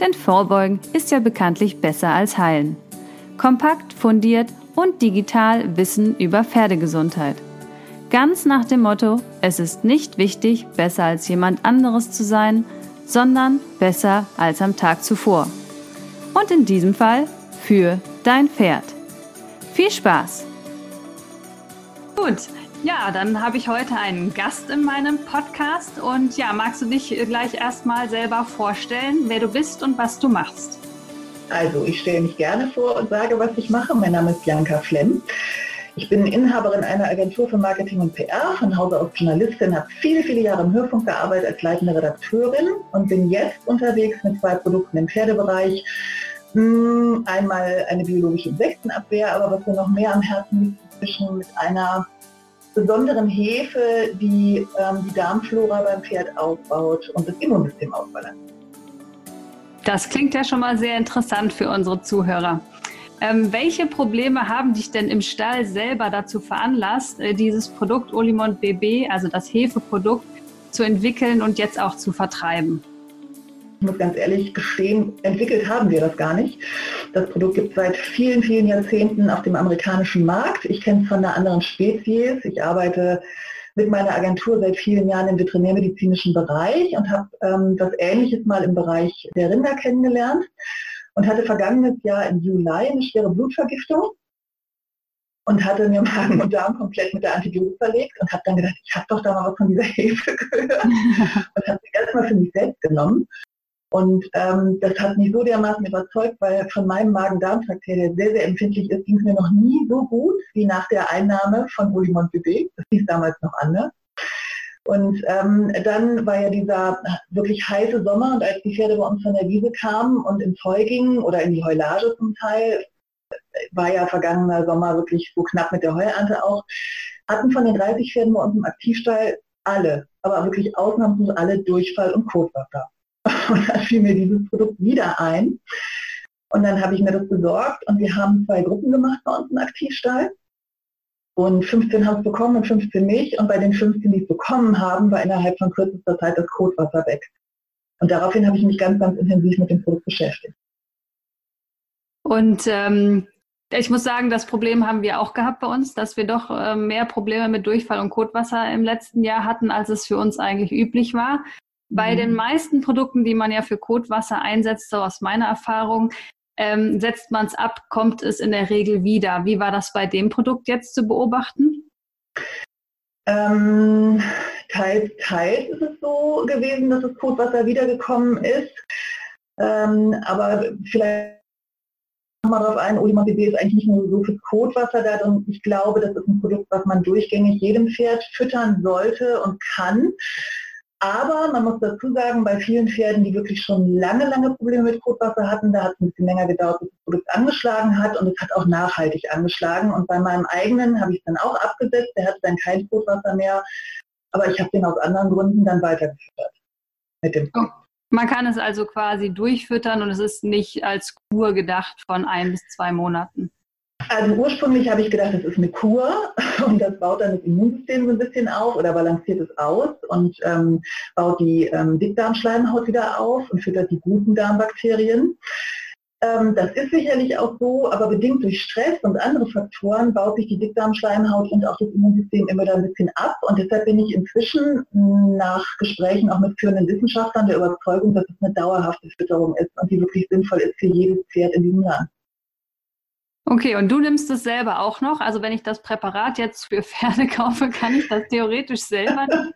Denn Vorbeugen ist ja bekanntlich besser als Heilen. Kompakt, fundiert und digital Wissen über Pferdegesundheit. Ganz nach dem Motto, es ist nicht wichtig, besser als jemand anderes zu sein, sondern besser als am Tag zuvor. Und in diesem Fall für dein Pferd. Viel Spaß! Gut, ja, dann habe ich heute einen Gast in meinem Podcast und ja, magst du dich gleich erstmal selber vorstellen, wer du bist und was du machst? Also, ich stelle mich gerne vor und sage, was ich mache. Mein Name ist Bianca Flemm. Ich bin Inhaberin einer Agentur für Marketing und PR, von Hause aus Journalistin, habe viele, viele Jahre im Hörfunk gearbeitet als leitende Redakteurin und bin jetzt unterwegs mit zwei Produkten im Pferdebereich. Hm, einmal eine biologische Insektenabwehr, aber was mir noch mehr am Herzen liegt, mit einer besonderen Hefe, die ähm, die Darmflora beim Pferd aufbaut und das Immunsystem ausbalanciert. Das klingt ja schon mal sehr interessant für unsere Zuhörer. Ähm, welche Probleme haben dich denn im Stall selber dazu veranlasst, äh, dieses Produkt Olimont BB, also das Hefeprodukt, zu entwickeln und jetzt auch zu vertreiben? Ich muss ganz ehrlich gestehen, entwickelt haben wir das gar nicht. Das Produkt gibt es seit vielen, vielen Jahrzehnten auf dem amerikanischen Markt. Ich kenne es von einer anderen Spezies. Ich arbeite mit meiner Agentur seit vielen Jahren im veterinärmedizinischen Bereich und habe ähm, das Ähnliches mal im Bereich der Rinder kennengelernt und hatte vergangenes Jahr im Juli eine schwere Blutvergiftung und hatte mir Magen und Darm komplett mit der Antibiotik verlegt und habe dann gedacht, ich habe doch da mal was von dieser Hefe gehört und habe sie erstmal für mich selbst genommen und ähm, das hat mich so dermaßen überzeugt, weil von meinem Magen-Darm-Trakt her, der sehr, sehr empfindlich ist, ging es mir noch nie so gut wie nach der Einnahme von Olimont BB. Das hieß damals noch anders. Und ähm, dann war ja dieser wirklich heiße Sommer und als die Pferde bei uns von der Wiese kamen und ins Heu gingen oder in die Heulage zum Teil, war ja vergangener Sommer wirklich so knapp mit der Heuernte auch, hatten von den 30 Pferden bei uns im Aktivstall alle, aber wirklich ausnahmslos alle Durchfall und Kotwasser. Und dann fiel mir dieses Produkt wieder ein. Und dann habe ich mir das besorgt und wir haben zwei Gruppen gemacht bei uns im Aktivstall. Und 15 haben es bekommen und 15 nicht. Und bei den 15, die es bekommen haben, war innerhalb von kürzester Zeit das Kotwasser weg. Und daraufhin habe ich mich ganz, ganz intensiv mit dem Produkt beschäftigt. Und ähm, ich muss sagen, das Problem haben wir auch gehabt bei uns, dass wir doch äh, mehr Probleme mit Durchfall und Kotwasser im letzten Jahr hatten, als es für uns eigentlich üblich war. Bei mhm. den meisten Produkten, die man ja für Kotwasser einsetzt, so aus meiner Erfahrung, ähm, setzt man es ab, kommt es in der Regel wieder. Wie war das bei dem Produkt jetzt zu beobachten? Ähm, teils, teils ist es so gewesen, dass das Kotwasser wiedergekommen ist. Ähm, aber vielleicht nochmal darauf ein, Olimar BB ist eigentlich nicht nur so fürs Kotwasser da und ich glaube, das ist ein Produkt, was man durchgängig jedem Pferd füttern sollte und kann. Aber man muss dazu sagen, bei vielen Pferden, die wirklich schon lange, lange Probleme mit Kotwasser hatten, da hat es ein bisschen länger gedauert, bis das Produkt angeschlagen hat und es hat auch nachhaltig angeschlagen. Und bei meinem eigenen habe ich es dann auch abgesetzt, der hatte dann kein Kotwasser mehr, aber ich habe den aus anderen Gründen dann weitergefüttert mit dem oh. Man kann es also quasi durchfüttern und es ist nicht als Kur gedacht von ein bis zwei Monaten. Also ursprünglich habe ich gedacht, das ist eine Kur und das baut dann das Immunsystem so ein bisschen auf oder balanciert es aus und ähm, baut die ähm, Dickdarmschleimhaut wieder auf und füttert die guten Darmbakterien. Ähm, das ist sicherlich auch so, aber bedingt durch Stress und andere Faktoren baut sich die Dickdarmschleimhaut und auch das Immunsystem immer da ein bisschen ab. Und deshalb bin ich inzwischen nach Gesprächen auch mit führenden Wissenschaftlern der Überzeugung, dass es eine dauerhafte Fütterung ist und die wirklich sinnvoll ist für jedes Pferd in diesem Land. Okay, und du nimmst es selber auch noch? Also wenn ich das Präparat jetzt für Pferde kaufe, kann ich das theoretisch selber?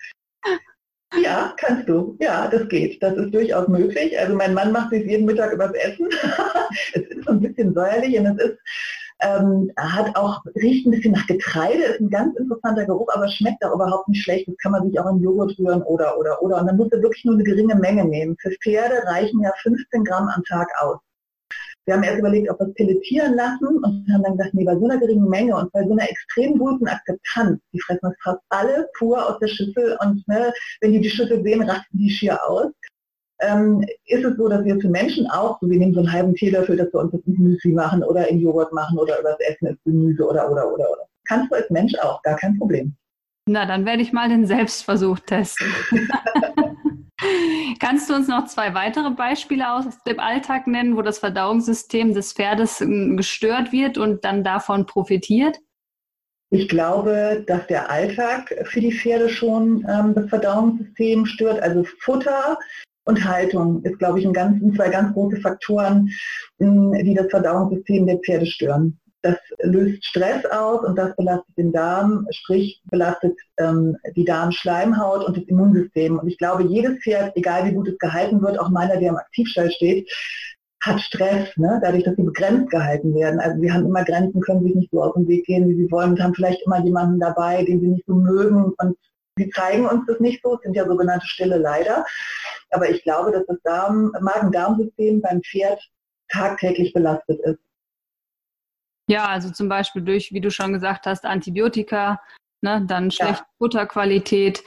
Ja, kannst du. Ja, das geht. Das ist durchaus möglich. Also mein Mann macht sich jeden Mittag übers Essen. es ist so ein bisschen säuerlich und es ist, ähm, hat auch, riecht ein bisschen nach Getreide, ist ein ganz interessanter Geruch, aber schmeckt auch überhaupt nicht schlecht. Das kann man sich auch in Joghurt rühren oder, oder, oder. Und dann musst du wirklich nur eine geringe Menge nehmen. Für Pferde reichen ja 15 Gramm am Tag aus. Wir haben erst überlegt, ob wir es pelletieren lassen und haben dann gesagt, nee, bei so einer geringen Menge und bei so einer extrem guten Akzeptanz, die fressen das fast alle pur aus der Schüssel und ne, wenn die die Schüssel sehen, rasten die schier aus. Ähm, ist es so, dass wir für Menschen auch, so wir nehmen so einen halben Teelöffel, dass wir uns das in Müsli machen oder in Joghurt machen oder übers Essen ist Gemüse oder, oder, oder, oder. Kannst du als Mensch auch, gar kein Problem. Na, dann werde ich mal den Selbstversuch testen. Kannst du uns noch zwei weitere Beispiele aus dem Alltag nennen, wo das Verdauungssystem des Pferdes ähm, gestört wird und dann davon profitiert? Ich glaube, dass der Alltag für die Pferde schon ähm, das Verdauungssystem stört. Also Futter und Haltung ist, glaube ich, ein ganz, zwei ganz große Faktoren, die das Verdauungssystem der Pferde stören. Das löst Stress aus und das belastet den Darm, sprich belastet ähm, die Darmschleimhaut und das Immunsystem. Und ich glaube, jedes Pferd, egal wie gut es gehalten wird, auch meiner, der im Aktivstall steht, hat Stress, ne? dadurch, dass sie begrenzt gehalten werden. Also sie haben immer Grenzen, können sich nicht so aus dem Weg gehen, wie sie wollen und haben vielleicht immer jemanden dabei, den sie nicht so mögen und sie zeigen uns das nicht so, es sind ja sogenannte stille Leider. Aber ich glaube, dass das Magen-Darm-System beim Pferd tagtäglich belastet ist. Ja, also zum Beispiel durch, wie du schon gesagt hast, Antibiotika, ne, dann schlechte ja. Futterqualität.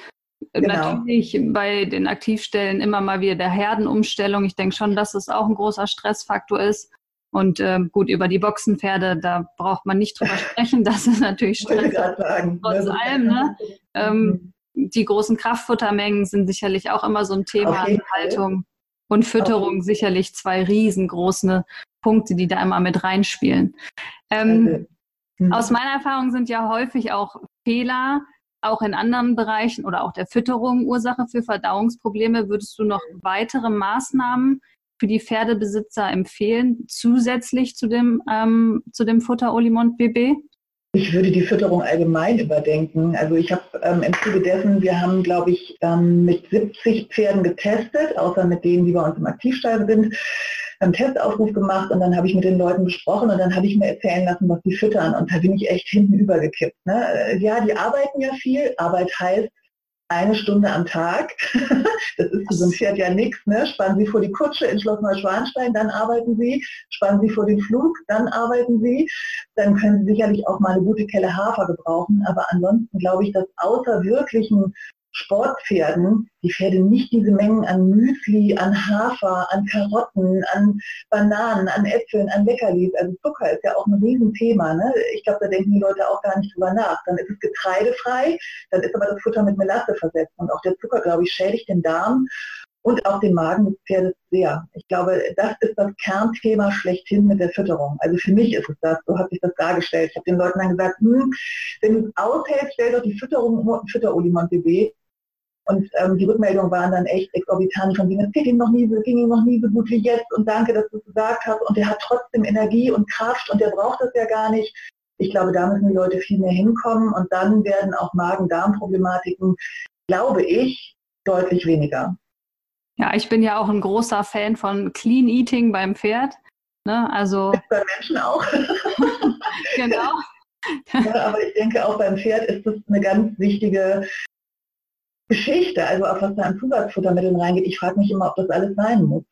Genau. Natürlich bei den Aktivstellen immer mal wieder der Herdenumstellung. Ich denke schon, dass es auch ein großer Stressfaktor ist. Und äh, gut, über die Boxenpferde, da braucht man nicht drüber sprechen. Das ist natürlich Stress. Sagen, Trotz allem, ne? Ähm, die großen Kraftfuttermengen sind sicherlich auch immer so ein Thema. Haltung und Fütterung sicherlich zwei riesengroße Punkte, die da immer mit reinspielen. Ähm, mhm. Aus meiner Erfahrung sind ja häufig auch Fehler auch in anderen Bereichen oder auch der Fütterung Ursache für Verdauungsprobleme. Würdest du noch weitere Maßnahmen für die Pferdebesitzer empfehlen, zusätzlich zu dem, ähm, zu dem Futter Olimont BB? Ich würde die Fütterung allgemein überdenken. Also ich habe ähm, im Zuge dessen, wir haben, glaube ich, ähm, mit 70 Pferden getestet, außer mit denen, die bei uns im Aktivstall sind einen Testaufruf gemacht und dann habe ich mit den Leuten gesprochen und dann habe ich mir erzählen lassen, was die füttern und da bin ich echt hinten übergekippt. Ne? Äh, ja, die arbeiten ja viel. Arbeit heißt eine Stunde am Tag. das ist für so ein Pferd ja nichts. Ne? Spannen Sie vor die Kutsche in Schloss Neuschwanstein, dann arbeiten Sie. Spannen Sie vor den Flug, dann arbeiten Sie. Dann können Sie sicherlich auch mal eine gute Kelle Hafer gebrauchen. Aber ansonsten glaube ich, dass außer wirklichen Sportpferden die Pferde nicht diese Mengen an Müsli, an Hafer, an Karotten, an Bananen, an Äpfeln, an Leckerlis. Also Zucker ist ja auch ein Riesenthema. Ne? Ich glaube, da denken die Leute auch gar nicht drüber nach. Dann ist es getreidefrei, dann ist aber das Futter mit Melasse versetzt. Und auch der Zucker, glaube ich, schädigt den Darm und auch den Magen des Pferdes sehr. Ich glaube, das ist das Kernthema schlechthin mit der Fütterung. Also für mich ist es das, so hat sich das dargestellt. Ich habe den Leuten dann gesagt, hm, wenn du es aushältst, stell doch die Fütterung Fütterolimont BB und ähm, die Rückmeldungen waren dann echt exorbitant von wegen, es ging ihm noch nie so, ging ihm noch nie so gut wie jetzt und danke, dass du es gesagt hast und der hat trotzdem Energie und Kraft und der braucht das ja gar nicht. Ich glaube, da müssen die Leute viel mehr hinkommen und dann werden auch Magen-Darm-Problematiken, glaube ich, deutlich weniger. Ja, ich bin ja auch ein großer Fan von Clean Eating beim Pferd. Ne? Also bei Menschen auch. genau. Ja, aber ich denke, auch beim Pferd ist das eine ganz wichtige Geschichte, also auf was da an Zusatzfuttermitteln reingeht. Ich frage mich immer, ob das alles sein muss.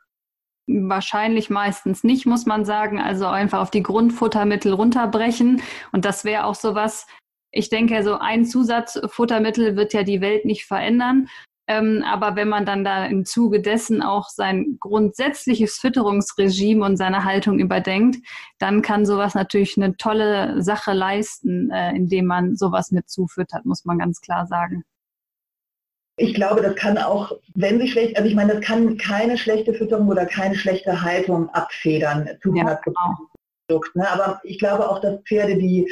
Wahrscheinlich meistens nicht, muss man sagen. Also einfach auf die Grundfuttermittel runterbrechen. Und das wäre auch sowas, ich denke, so ein Zusatzfuttermittel wird ja die Welt nicht verändern. Ähm, aber wenn man dann da im Zuge dessen auch sein grundsätzliches Fütterungsregime und seine Haltung überdenkt, dann kann sowas natürlich eine tolle Sache leisten, äh, indem man sowas mit zufüttert, muss man ganz klar sagen. Ich glaube, das kann auch, wenn sie schlecht, also ich meine, das kann keine schlechte Fütterung oder keine schlechte Haltung abfedern zu 100 ja, genau. Ne? Aber ich glaube auch, dass Pferde, die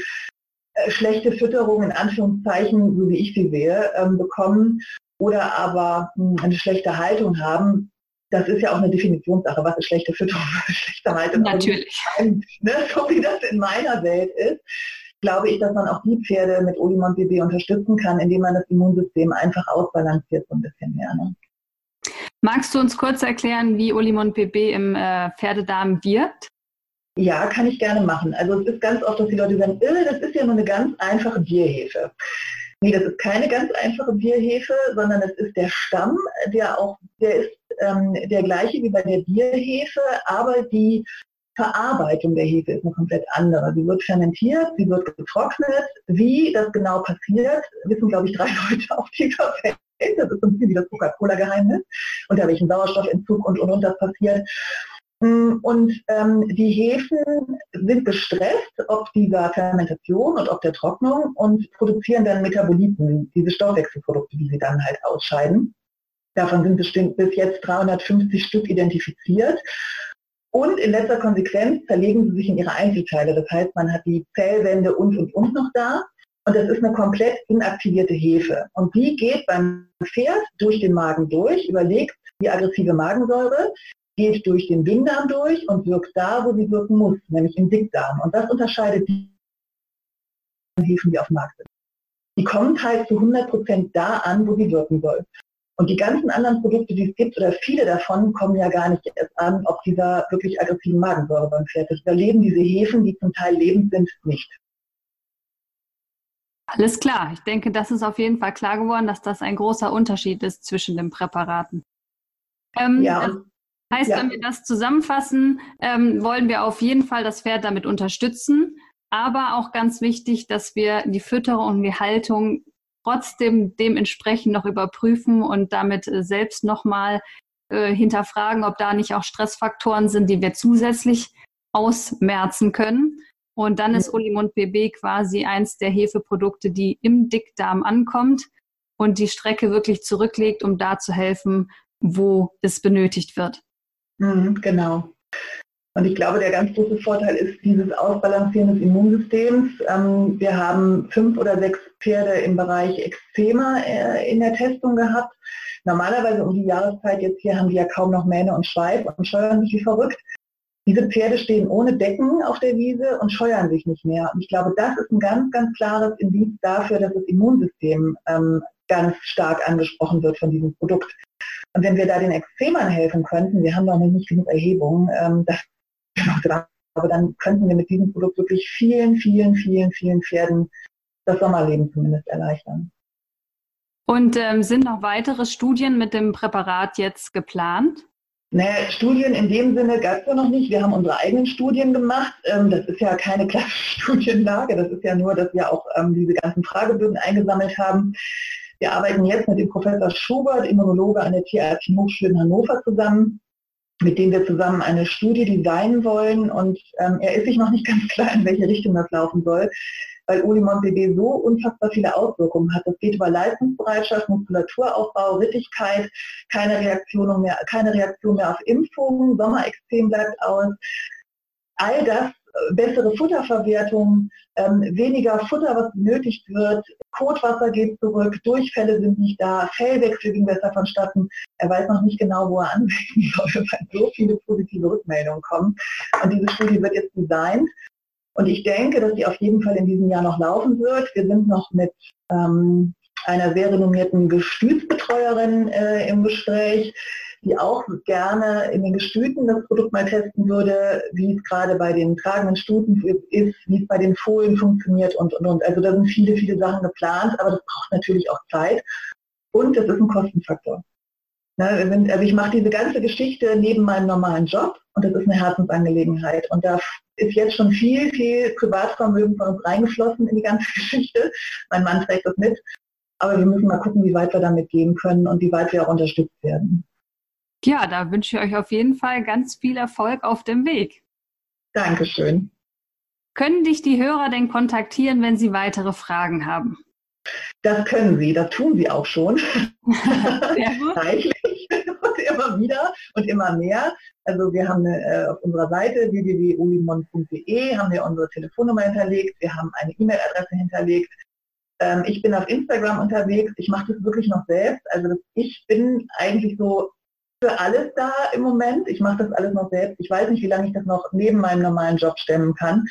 äh, schlechte Fütterung in Anführungszeichen, so wie ich sie sehe, ähm, bekommen oder aber mh, hm, eine schlechte Haltung haben, das ist ja auch eine Definitionssache, was ist schlechte Fütterung, was ist schlechte Haltung. Natürlich. Ne? So wie das in meiner Welt ist glaube ich, dass man auch die Pferde mit Olimont BB unterstützen kann, indem man das Immunsystem einfach ausbalanciert so ein bisschen mehr. Ne? Magst du uns kurz erklären, wie Olimont BB im äh, Pferdedarm wirkt? Ja, kann ich gerne machen. Also es ist ganz oft, dass die Leute sagen, äh, das ist ja nur eine ganz einfache Bierhefe. Nee, das ist keine ganz einfache Bierhefe, sondern es ist der Stamm, der auch, der ist ähm, der gleiche wie bei der Bierhefe, aber die Verarbeitung der Hefe ist eine komplett andere. Sie wird fermentiert, sie wird getrocknet. Wie das genau passiert, wissen, glaube ich, drei Leute auf dieser Welt. Das ist ein bisschen wie das Coca-Cola-Geheimnis. Unter welchem Sauerstoffentzug und, und, und das passiert. Mm, und ähm, die Hefen sind gestresst, ob dieser Fermentation und ob der Trocknung und produzieren dann Metaboliten, diese Stoffwechselprodukte, die sie dann halt ausscheiden. Davon sind bestimmt bis jetzt 350 Stück identifiziert. Und in letzter Konsequenz zerlegen sie sich in ihre Einzelteile. Das heißt, man hat die Zellwände und und und noch da. Und das ist eine komplett inaktivierte Hefe. Und die geht beim Pferd durch den Magen durch, überlegt die aggressive Magensäure, geht durch den Dünndarm durch und wirkt da, wo sie wirken muss, nämlich im Dickdarm. Und das unterscheidet die Hefen, die auf dem Markt sind. Die kommen halt zu 100 Prozent da an, wo sie wirken soll. Und die ganzen anderen Produkte, die es gibt, oder viele davon, kommen ja gar nicht erst an, ob dieser wirklich aggressiven Magensäure beim Pferd ist. Da leben diese Hefen, die zum Teil lebend sind, nicht. Alles klar. Ich denke, das ist auf jeden Fall klar geworden, dass das ein großer Unterschied ist zwischen den Präparaten. Ähm, ja. Das heißt, ja. wenn wir das zusammenfassen, ähm, wollen wir auf jeden Fall das Pferd damit unterstützen. Aber auch ganz wichtig, dass wir die Fütterung und die Haltung trotzdem dementsprechend noch überprüfen und damit äh, selbst nochmal äh, hinterfragen, ob da nicht auch Stressfaktoren sind, die wir zusätzlich ausmerzen können. Und dann ist Olimund BB quasi eins der Hefeprodukte, die im Dickdarm ankommt und die Strecke wirklich zurücklegt, um da zu helfen, wo es benötigt wird. Mhm, genau. Und ich glaube, der ganz große Vorteil ist dieses Ausbalancieren des Immunsystems. Ähm, wir haben fünf oder sechs Pferde im Bereich Eczema äh, in der Testung gehabt. Normalerweise um die Jahreszeit jetzt hier haben die ja kaum noch Mähne und Schweif und scheuern sich wie verrückt. Diese Pferde stehen ohne Decken auf der Wiese und scheuern sich nicht mehr. Und ich glaube, das ist ein ganz, ganz klares Indiz dafür, dass das Immunsystem ähm, ganz stark angesprochen wird von diesem Produkt. Und wenn wir da den Extremern helfen könnten, wir haben noch nicht genug Erhebungen, aber dann könnten wir mit diesem Produkt wirklich vielen, vielen, vielen, vielen Pferden das Sommerleben zumindest erleichtern. Und ähm, sind noch weitere Studien mit dem Präparat jetzt geplant? Naja, Studien in dem Sinne gab es ja noch nicht. Wir haben unsere eigenen Studien gemacht. Ähm, das ist ja keine klassische Studienlage. Das ist ja nur, dass wir auch ähm, diese ganzen Fragebögen eingesammelt haben. Wir arbeiten jetzt mit dem Professor Schubert, Immunologe an der Tierärztlichen Hochschule in Hannover zusammen mit dem wir zusammen eine Studie designen wollen. Und ähm, er ist sich noch nicht ganz klar, in welche Richtung das laufen soll, weil Olimon BB so unfassbar viele Auswirkungen hat. Das geht über Leistungsbereitschaft, Muskulaturaufbau, Rittigkeit, keine Reaktion mehr, keine Reaktion mehr auf Impfungen, Sommerextrem bleibt aus. All das bessere Futterverwertung, ähm, weniger Futter, was benötigt wird, Kotwasser geht zurück, Durchfälle sind nicht da, Fellwechsel ging besser vonstatten. Er weiß noch nicht genau, wo er ansetzen soll, weil so viele positive Rückmeldungen kommen. Und diese Studie wird jetzt designt. Und ich denke, dass sie auf jeden Fall in diesem Jahr noch laufen wird. Wir sind noch mit ähm, einer sehr renommierten Gestütsbetreuerin äh, im Gespräch, die auch gerne in den Gestüten das Produkt mal testen würde, wie es gerade bei den tragenden Stuten ist, wie es bei den Fohlen funktioniert und, und, und. Also da sind viele, viele Sachen geplant, aber das braucht natürlich auch Zeit. Und das ist ein Kostenfaktor. Ne, also ich mache diese ganze Geschichte neben meinem normalen Job und das ist eine Herzensangelegenheit. Und da ist jetzt schon viel, viel Privatvermögen von uns reingeflossen in die ganze Geschichte. Mein Mann trägt das mit. Aber wir müssen mal gucken, wie weit wir damit gehen können und wie weit wir auch unterstützt werden. Ja, da wünsche ich euch auf jeden Fall ganz viel Erfolg auf dem Weg. Dankeschön. Können dich die Hörer denn kontaktieren, wenn sie weitere Fragen haben? Das können sie, das tun sie auch schon. Reichlich und immer wieder und immer mehr. Also wir haben äh, auf unserer Seite www.ulimon.de haben wir unsere Telefonnummer hinterlegt, wir haben eine E-Mail-Adresse hinterlegt. Ähm, ich bin auf Instagram unterwegs, ich mache das wirklich noch selbst. Also ich bin eigentlich so für alles da im Moment. Ich mache das alles noch selbst. Ich weiß nicht, wie lange ich das noch neben meinem normalen Job stemmen kann.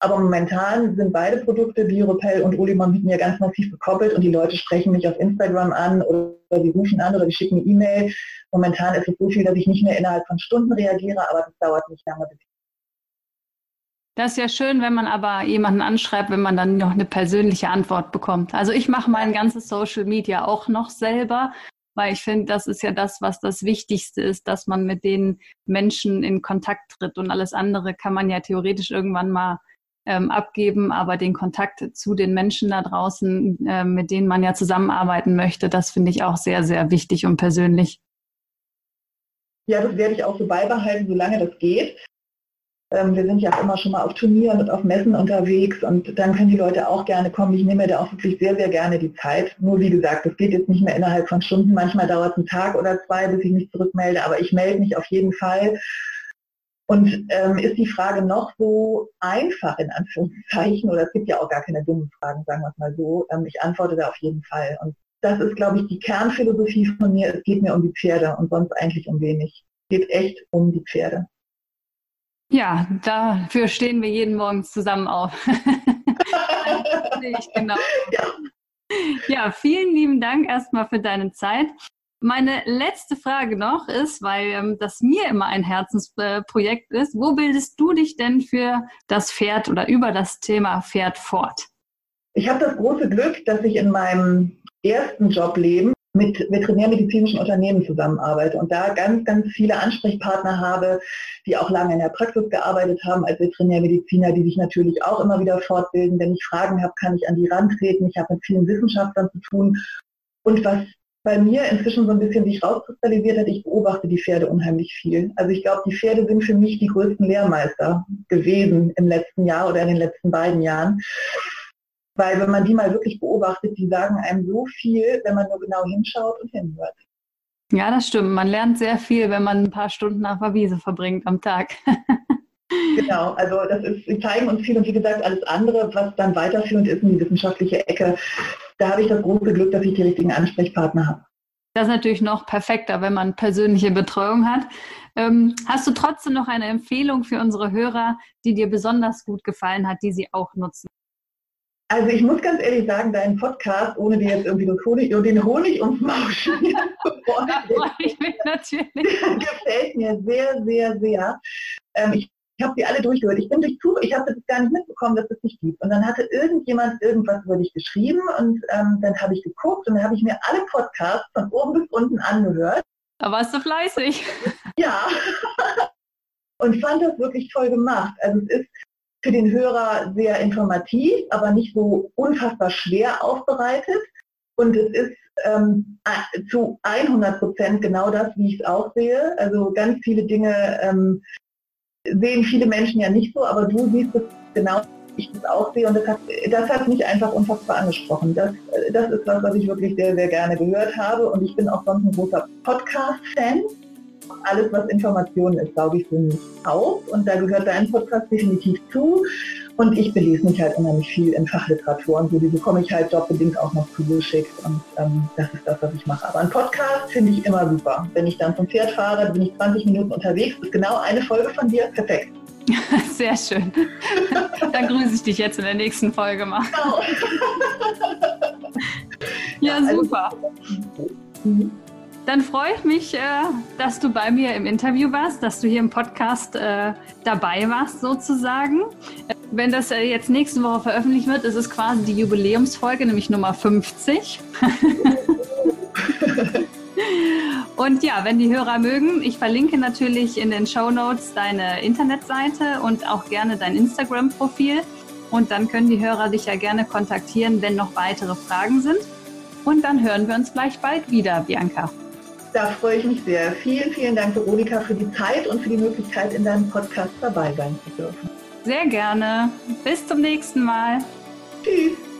Aber momentan sind beide Produkte, Biorepel und Olimon, mit mir ganz massiv gekoppelt und die Leute sprechen mich auf Instagram an oder die rufen an oder die schicken eine E-Mail. Momentan ist es so viel, dass ich nicht mehr innerhalb von Stunden reagiere, aber das dauert nicht lange. Das ist ja schön, wenn man aber jemanden anschreibt, wenn man dann noch eine persönliche Antwort bekommt. Also ich mache mein ganzes Social Media auch noch selber weil ich finde, das ist ja das, was das Wichtigste ist, dass man mit den Menschen in Kontakt tritt und alles andere kann man ja theoretisch irgendwann mal ähm, abgeben, aber den Kontakt zu den Menschen da draußen, äh, mit denen man ja zusammenarbeiten möchte, das finde ich auch sehr, sehr wichtig und persönlich. Ja, das werde ich auch so beibehalten, solange das geht. Ähm, wir sind ja auch immer schon mal auf Turnieren und auf Messen unterwegs und dann können die Leute auch gerne kommen. Ich nehme da auch wirklich sehr, sehr gerne die Zeit. Nur wie gesagt, das geht jetzt nicht mehr innerhalb von Stunden. Manchmal dauert es einen Tag oder zwei, bis ich mich zurückmelde, aber ich melde mich auf jeden Fall. Und ähm, ist die Frage noch so einfach in Anführungszeichen, oder es gibt ja auch gar keine dummen Fragen, sagen wir es mal so. Ähm, ich antworte da auf jeden Fall. Und das ist, glaube ich, die Kernphilosophie von mir. Es geht mir um die Pferde und sonst eigentlich um wenig. Es geht echt um die Pferde. Ja, dafür stehen wir jeden Morgen zusammen auf. genau. Ja. ja, vielen lieben Dank erstmal für deine Zeit. Meine letzte Frage noch ist, weil ähm, das mir immer ein Herzensprojekt äh, ist, wo bildest du dich denn für das Pferd oder über das Thema Pferd fort? Ich habe das große Glück, dass ich in meinem ersten Jobleben mit veterinärmedizinischen Unternehmen zusammenarbeite und da ganz, ganz viele Ansprechpartner habe, die auch lange in der Praxis gearbeitet haben als Veterinärmediziner, die sich natürlich auch immer wieder fortbilden. Wenn ich Fragen habe, kann ich an die rantreten. Ich habe mit vielen Wissenschaftlern zu tun. Und was bei mir inzwischen so ein bisschen sich rauskristallisiert hat, ich beobachte die Pferde unheimlich viel. Also ich glaube, die Pferde sind für mich die größten Lehrmeister gewesen im letzten Jahr oder in den letzten beiden Jahren. Weil wenn man die mal wirklich beobachtet, die sagen einem so viel, wenn man nur genau hinschaut und hinhört. Ja, das stimmt. Man lernt sehr viel, wenn man ein paar Stunden auf der Wiese verbringt am Tag. genau, also das ist, sie zeigen uns viel und wie gesagt, alles andere, was dann weiterführend ist in die wissenschaftliche Ecke, da habe ich das große Glück, dass ich die richtigen Ansprechpartner habe. Das ist natürlich noch perfekter, wenn man persönliche Betreuung hat. Ähm, hast du trotzdem noch eine Empfehlung für unsere Hörer, die dir besonders gut gefallen hat, die sie auch nutzen? Also ich muss ganz ehrlich sagen, dein Podcast, ohne dir jetzt irgendwie Honig, den Honig ums Maul schmieren gefällt mir sehr, sehr, sehr. Ähm, ich ich habe die alle durchgehört. Ich bin durch Zufall, ich habe das gar nicht mitbekommen, dass es dich gibt. Und dann hatte irgendjemand irgendwas über dich geschrieben und ähm, dann habe ich geguckt und dann habe ich mir alle Podcasts von oben bis unten angehört. Da warst du fleißig. Ja. und fand das wirklich toll gemacht. Also es ist für den Hörer sehr informativ, aber nicht so unfassbar schwer aufbereitet. Und es ist ähm, zu 100 Prozent genau das, wie ich es auch sehe. Also ganz viele Dinge ähm, sehen viele Menschen ja nicht so, aber du siehst es genau, wie ich das auch sehe. Und das hat, das hat mich einfach unfassbar angesprochen. Das, das ist was, was ich wirklich sehr, sehr gerne gehört habe. Und ich bin auch sonst ein großer Podcast-Fan alles, was Informationen ist, glaube ich, für mich auf. Und da gehört dein Podcast definitiv zu. Und ich belese mich halt unheimlich viel in Fachliteratur und so, die bekomme ich halt jobbedingt auch noch zugeschickt und ähm, das ist das, was ich mache. Aber ein Podcast finde ich immer super. Wenn ich dann zum Pferd fahre, bin ich 20 Minuten unterwegs, ist genau eine Folge von dir, perfekt. Sehr schön. Dann grüße ich dich jetzt in der nächsten Folge mal. Genau. ja, ja, super. Also, mhm. Dann freue ich mich, äh, dass du bei mir im Interview warst, dass du hier im Podcast äh, dabei warst sozusagen. Äh, wenn das jetzt nächste Woche veröffentlicht wird, ist es quasi die Jubiläumsfolge, nämlich Nummer 50. und ja, wenn die Hörer mögen, ich verlinke natürlich in den Show Notes deine Internetseite und auch gerne dein Instagram-Profil. Und dann können die Hörer dich ja gerne kontaktieren, wenn noch weitere Fragen sind. Und dann hören wir uns gleich bald wieder, Bianca. Da freue ich mich sehr. Vielen, vielen Dank, Veronika, für die Zeit und für die Möglichkeit, in deinem Podcast dabei sein zu dürfen. Sehr gerne. Bis zum nächsten Mal. Tschüss.